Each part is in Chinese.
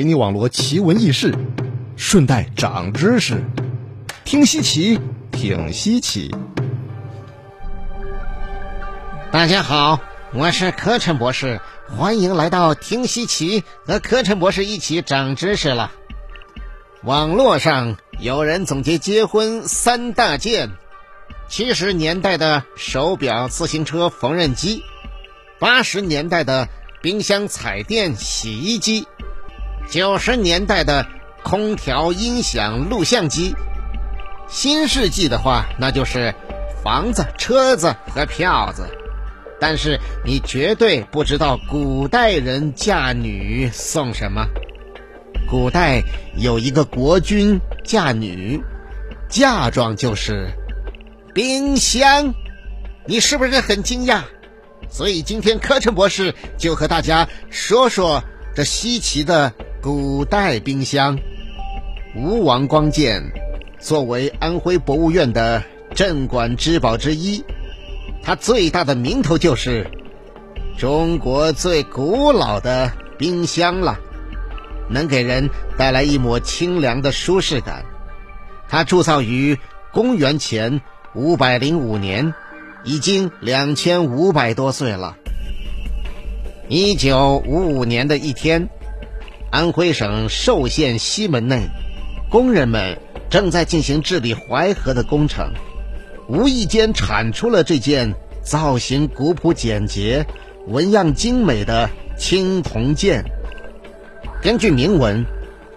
给你网罗奇闻异事，顺带长知识。听稀奇，挺稀奇。大家好，我是柯晨博士，欢迎来到听稀奇，和柯晨博士一起长知识了。网络上有人总结结婚三大件：七十年代的手表、自行车、缝纫机；八十年代的冰箱、彩电、洗衣机；九十年代的空调、音响、录像机；新世纪的话，那就是房子、车子和票子。但是你绝对不知道古代人嫁女送什么。古代有一个国君嫁女，嫁妆就是冰箱。你是不是很惊讶？所以今天柯琛博士就和大家说说这稀奇的古代冰箱——吴王光剑。作为安徽博物院的镇馆之宝之一。它最大的名头就是中国最古老的冰箱了，能给人带来一抹清凉的舒适感。它铸造于公元前五百零五年，已经两千五百多岁了。一九五五年的一天，安徽省寿县西门内，工人们正在进行治理淮河的工程。无意间产出了这件造型古朴简洁、纹样精美的青铜剑。根据铭文，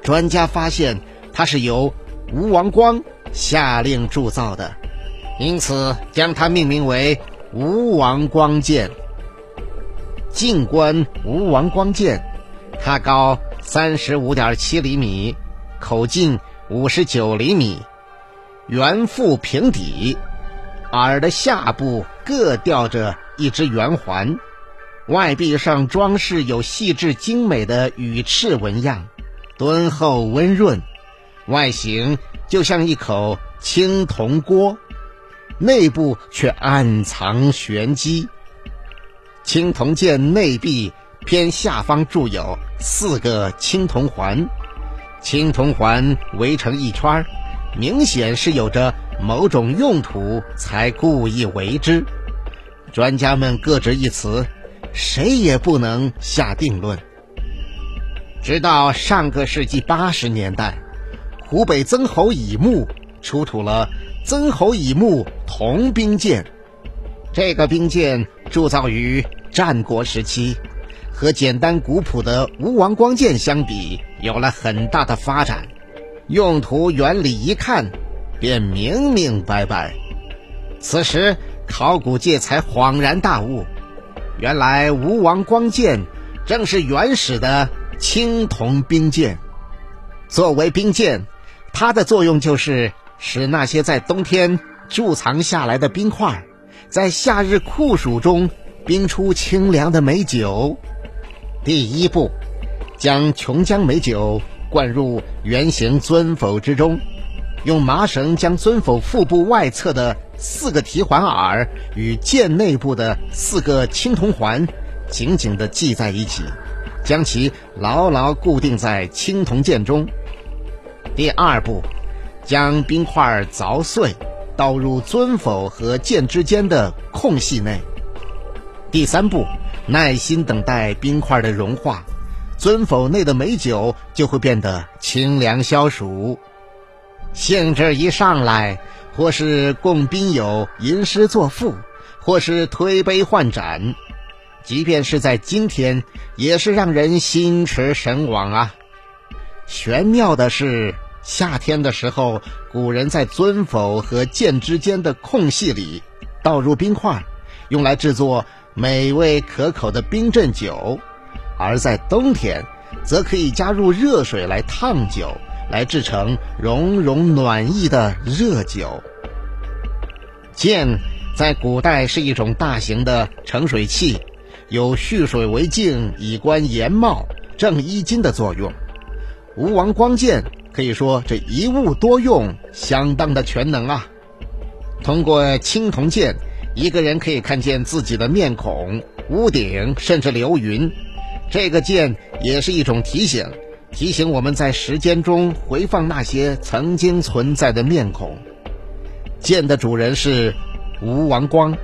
专家发现它是由吴王光下令铸造的，因此将它命名为吴王光剑。静观吴王光剑，它高三十五点七厘米，口径五十九厘米，圆腹平底。耳的下部各吊着一只圆环，外壁上装饰有细致精美的羽翅纹样，敦厚温润，外形就像一口青铜锅，内部却暗藏玄机。青铜剑内壁偏下方铸有四个青铜环，青铜环围成一圈，明显是有着。某种用途才故意为之，专家们各执一词，谁也不能下定论。直到上个世纪八十年代，湖北曾侯乙墓出土了曾侯乙墓铜兵剑，这个兵剑铸造于战国时期，和简单古朴的吴王光剑相比，有了很大的发展。用途原理一看。便明明白白。此时，考古界才恍然大悟，原来吴王光剑正是原始的青铜兵剑。作为兵剑，它的作用就是使那些在冬天贮藏下来的冰块，在夏日酷暑中冰出清凉的美酒。第一步，将琼浆美酒灌入圆形尊否之中。用麻绳将尊否腹部外侧的四个提环耳与剑内部的四个青铜环紧紧地系在一起，将其牢牢固定在青铜剑中。第二步，将冰块凿碎，倒入尊否和剑之间的空隙内。第三步，耐心等待冰块的融化，尊否内的美酒就会变得清凉消暑。兴致一上来，或是供宾友吟诗作赋，或是推杯换盏，即便是在今天，也是让人心驰神往啊！玄妙的是，夏天的时候，古人在尊否和剑之间的空隙里倒入冰块，用来制作美味可口的冰镇酒；而在冬天，则可以加入热水来烫酒。来制成融融暖意的热酒。剑在古代是一种大型的盛水器，有蓄水为镜、以观颜貌、正衣襟的作用。吴王光剑可以说这一物多用，相当的全能啊！通过青铜剑，一个人可以看见自己的面孔、屋顶，甚至流云。这个剑也是一种提醒。提醒我们在时间中回放那些曾经存在的面孔。剑的主人是吴王光，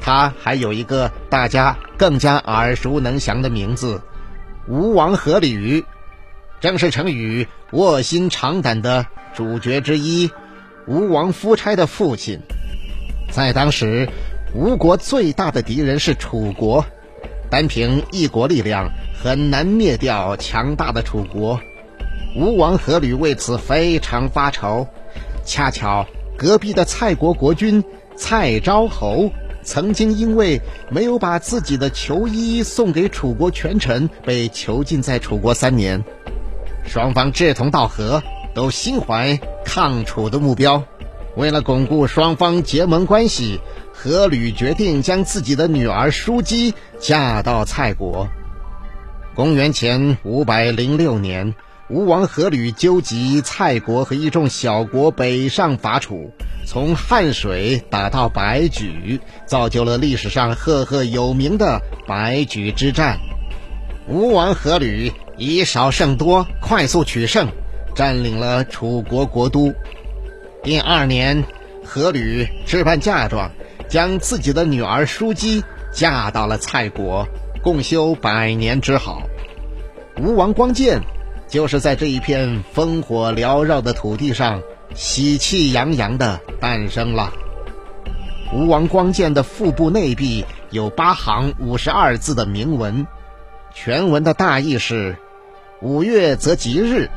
他还有一个大家更加耳熟能详的名字——吴王阖闾，正是成语“卧薪尝胆”的主角之一。吴王夫差的父亲，在当时，吴国最大的敌人是楚国，单凭一国力量。很难灭掉强大的楚国，吴王阖闾为此非常发愁。恰巧隔壁的蔡国国君蔡昭侯曾经因为没有把自己的球衣送给楚国权臣，被囚禁在楚国三年。双方志同道合，都心怀抗楚的目标。为了巩固双方结盟关系，阖闾决定将自己的女儿淑姬嫁到蔡国。公元前五百零六年，吴王阖闾纠集蔡国和一众小国北上伐楚，从汉水打到白举，造就了历史上赫赫有名的白举之战。吴王阖闾以少胜多，快速取胜，占领了楚国国都。第二年，阖闾置办嫁妆，将自己的女儿叔姬嫁到了蔡国。共修百年之好，吴王光建就是在这一片烽火缭绕的土地上喜气洋洋的诞生了。吴王光建的腹部内壁有八行五十二字的铭文，全文的大意是：五月则吉日，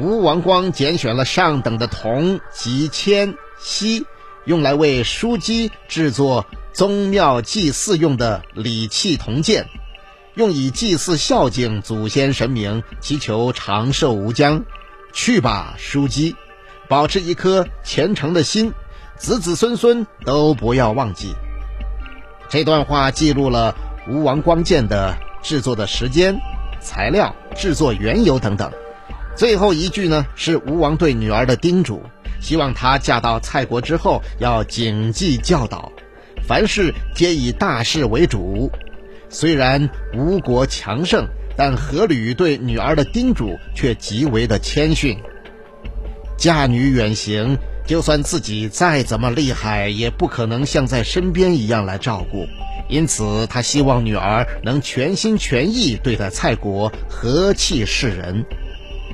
吴王光拣选了上等的铜、及铅、锡，用来为枢机制作宗庙祭祀用的礼器铜剑。用以祭祀孝敬祖先神明，祈求长寿无疆。去吧，书姬，保持一颗虔诚的心，子子孙孙都不要忘记。这段话记录了吴王光剑的制作的时间、材料、制作缘由等等。最后一句呢，是吴王对女儿的叮嘱，希望她嫁到蔡国之后要谨记教导，凡事皆以大事为主。虽然吴国强盛，但阖闾对女儿的叮嘱却极为的谦逊。嫁女远行，就算自己再怎么厉害，也不可能像在身边一样来照顾。因此，他希望女儿能全心全意对待蔡国，和气示人。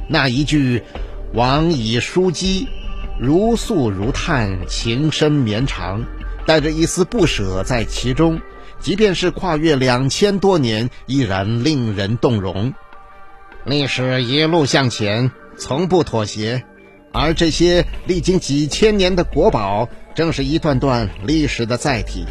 那一句“王以叔姬，如诉如叹，情深绵长”，带着一丝不舍在其中。即便是跨越两千多年，依然令人动容。历史一路向前，从不妥协，而这些历经几千年的国宝，正是一段段历史的载体。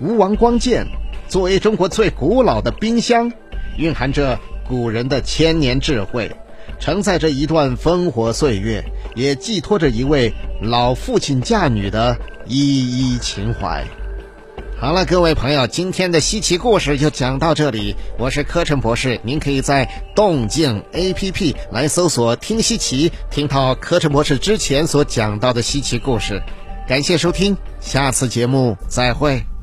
吴王光剑作为中国最古老的冰箱，蕴含着古人的千年智慧，承载着一段烽火岁月，也寄托着一位老父亲嫁女的依依情怀。好了，各位朋友，今天的稀奇故事就讲到这里。我是柯晨博士，您可以在动静 APP 来搜索“听稀奇”，听到柯晨博士之前所讲到的稀奇故事。感谢收听，下次节目再会。